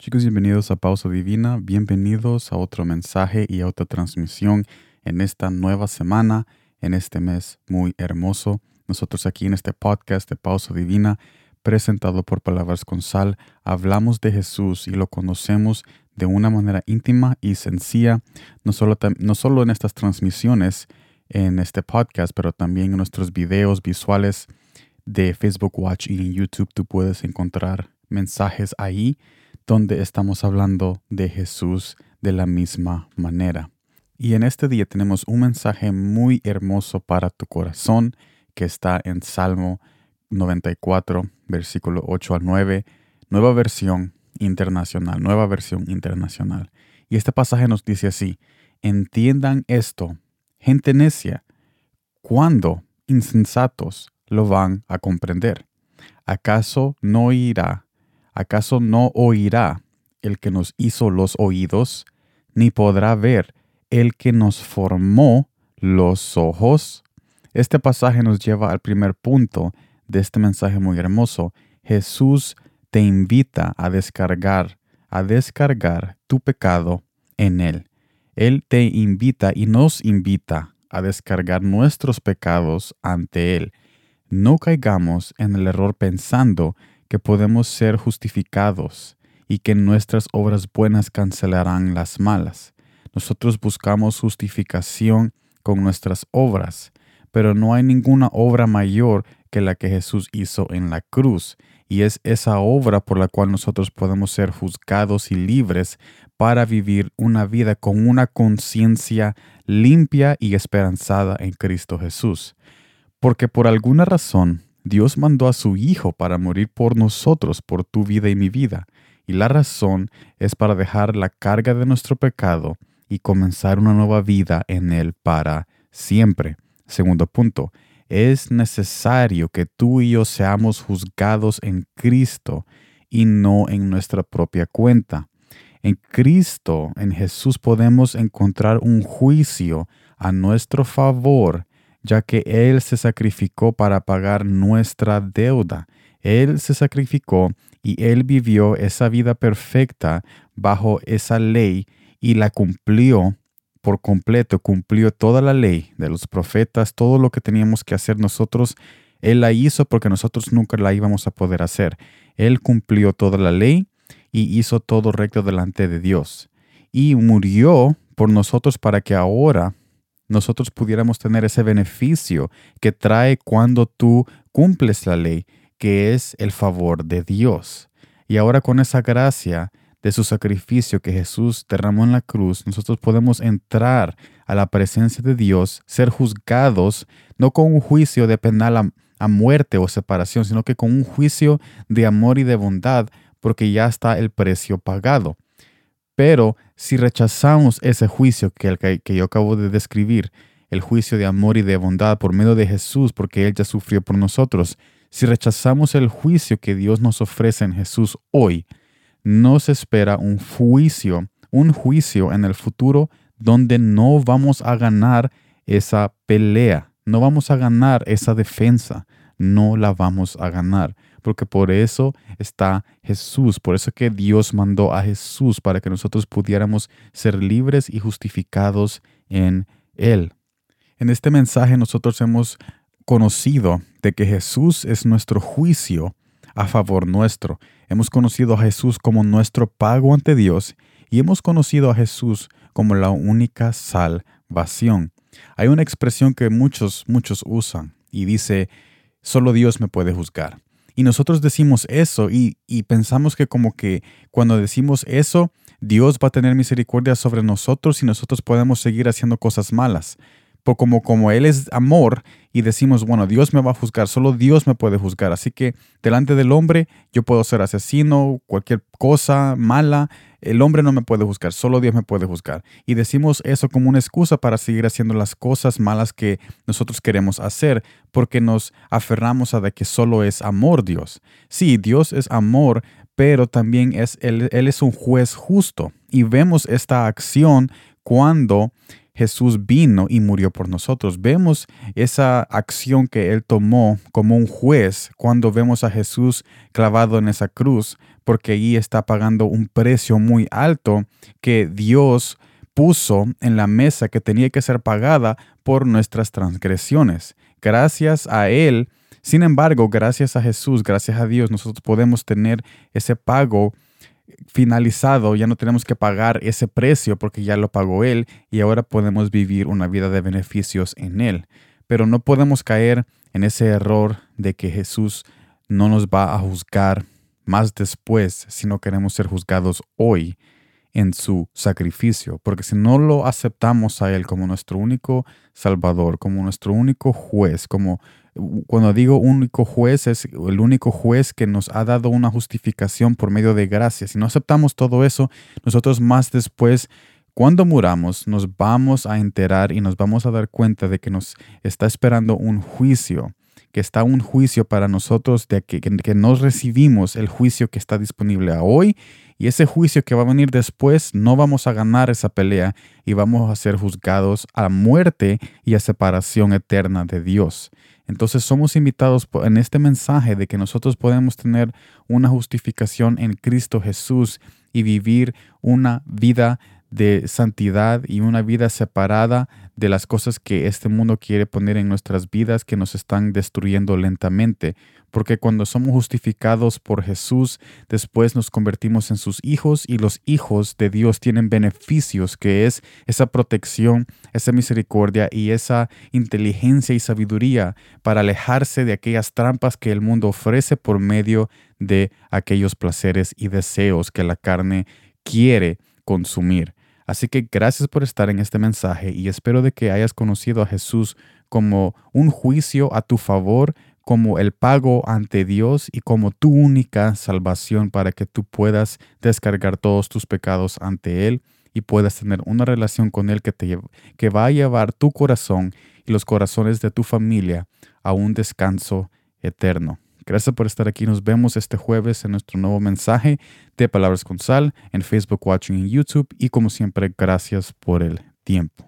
Chicos, bienvenidos a Pausa Divina, bienvenidos a otro mensaje y a otra transmisión en esta nueva semana, en este mes muy hermoso. Nosotros aquí en este podcast de Pausa Divina, presentado por Palabras con Sal, hablamos de Jesús y lo conocemos de una manera íntima y sencilla, no solo, no solo en estas transmisiones, en este podcast, pero también en nuestros videos visuales de Facebook Watch y en YouTube tú puedes encontrar mensajes ahí donde estamos hablando de Jesús de la misma manera. Y en este día tenemos un mensaje muy hermoso para tu corazón que está en Salmo 94, versículo 8 al 9, nueva versión internacional, nueva versión internacional. Y este pasaje nos dice así, entiendan esto, gente necia, ¿cuándo insensatos lo van a comprender? ¿Acaso no irá ¿Acaso no oirá el que nos hizo los oídos, ni podrá ver el que nos formó los ojos? Este pasaje nos lleva al primer punto de este mensaje muy hermoso. Jesús te invita a descargar, a descargar tu pecado en Él. Él te invita y nos invita a descargar nuestros pecados ante Él. No caigamos en el error pensando que podemos ser justificados y que nuestras obras buenas cancelarán las malas. Nosotros buscamos justificación con nuestras obras, pero no hay ninguna obra mayor que la que Jesús hizo en la cruz, y es esa obra por la cual nosotros podemos ser juzgados y libres para vivir una vida con una conciencia limpia y esperanzada en Cristo Jesús. Porque por alguna razón Dios mandó a su Hijo para morir por nosotros, por tu vida y mi vida, y la razón es para dejar la carga de nuestro pecado y comenzar una nueva vida en Él para siempre. Segundo punto, es necesario que tú y yo seamos juzgados en Cristo y no en nuestra propia cuenta. En Cristo, en Jesús, podemos encontrar un juicio a nuestro favor ya que Él se sacrificó para pagar nuestra deuda. Él se sacrificó y Él vivió esa vida perfecta bajo esa ley y la cumplió por completo, cumplió toda la ley de los profetas, todo lo que teníamos que hacer nosotros, Él la hizo porque nosotros nunca la íbamos a poder hacer. Él cumplió toda la ley y hizo todo recto delante de Dios. Y murió por nosotros para que ahora nosotros pudiéramos tener ese beneficio que trae cuando tú cumples la ley, que es el favor de Dios. Y ahora con esa gracia de su sacrificio que Jesús derramó en la cruz, nosotros podemos entrar a la presencia de Dios, ser juzgados, no con un juicio de penal a, muerte o separación, sino que con un juicio de amor y de bondad, porque ya está el precio pagado. Pero si rechazamos ese juicio que, que yo acabo de describir, el juicio de amor y de bondad por medio de Jesús, porque Él ya sufrió por nosotros, si rechazamos el juicio que Dios nos ofrece en Jesús hoy, nos espera un juicio, un juicio en el futuro donde no vamos a ganar esa pelea, no vamos a ganar esa defensa, no la vamos a ganar porque por eso está Jesús, por eso que Dios mandó a Jesús para que nosotros pudiéramos ser libres y justificados en Él. En este mensaje nosotros hemos conocido de que Jesús es nuestro juicio a favor nuestro. Hemos conocido a Jesús como nuestro pago ante Dios y hemos conocido a Jesús como la única salvación. Hay una expresión que muchos, muchos usan y dice, solo Dios me puede juzgar. Y nosotros decimos eso y, pensamos que como que cuando decimos eso, Dios va a tener misericordia sobre nosotros y nosotros podemos seguir haciendo cosas malas. Por como, como Él es amor y decimos, bueno, Dios me va a juzgar, solo Dios me puede juzgar. Así que delante del hombre yo puedo ser asesino, cualquier cosa mala, el hombre no me puede juzgar, solo Dios me puede juzgar. Y decimos eso como una excusa para seguir haciendo las cosas malas que nosotros queremos hacer, porque nos aferramos a de que solo es amor Dios. Sí, Dios es amor, pero también es, él, él es un juez justo. Y vemos esta acción cuando Jesús vino y murió por nosotros. Vemos esa acción que Él tomó como un juez cuando vemos a Jesús clavado en esa cruz, porque ahí está pagando un precio muy alto que Dios puso en la mesa que tenía que ser pagada por nuestras transgresiones. Gracias a Él, sin embargo, gracias a Jesús, gracias a Dios, nosotros podemos tener ese pago finalizado, ya no tenemos que pagar ese precio porque ya lo pagó Él y ahora podemos vivir una vida de beneficios en Él. Pero no podemos caer en ese error de que Jesús no nos va a juzgar más después, sino queremos ser juzgados hoy en su sacrificio, porque si no lo aceptamos a Él como nuestro único Salvador, como nuestro único juez, como cuando digo único juez, es el único juez que nos ha dado una justificación por medio de gracia. Si no aceptamos todo eso, nosotros más después, cuando muramos, nos vamos a enterar y nos vamos a dar cuenta de que nos está esperando un juicio que está un juicio para nosotros de que, que, no recibimos el juicio que está disponible hoy y ese juicio que va a venir después no vamos a ganar esa pelea y vamos a ser juzgados a muerte y a separación eterna de Dios. Entonces somos invitados en este mensaje de que nosotros podemos tener una justificación en Cristo Jesús y vivir una vida de santidad y una vida separada de las cosas que este mundo quiere poner en nuestras vidas que nos están destruyendo lentamente. Porque cuando somos justificados por Jesús, después nos convertimos en sus hijos y los hijos de Dios tienen beneficios, que es esa protección, esa misericordia y esa inteligencia y sabiduría para alejarse de aquellas trampas que el mundo ofrece por medio de aquellos placeres y deseos que la carne quiere consumir. Así que gracias por estar en este mensaje y espero de que hayas conocido a Jesús como un juicio a tu favor, como el pago ante Dios y como tu única salvación para que tú puedas descargar todos tus pecados ante Él y puedas tener una relación con Él que, te, que va a llevar tu corazón y los corazones de tu familia a un descanso eterno. Gracias por estar aquí. Nos vemos este jueves en nuestro nuevo mensaje de Palabras con Sal en Facebook, Watching y YouTube. Y como siempre, gracias por el tiempo.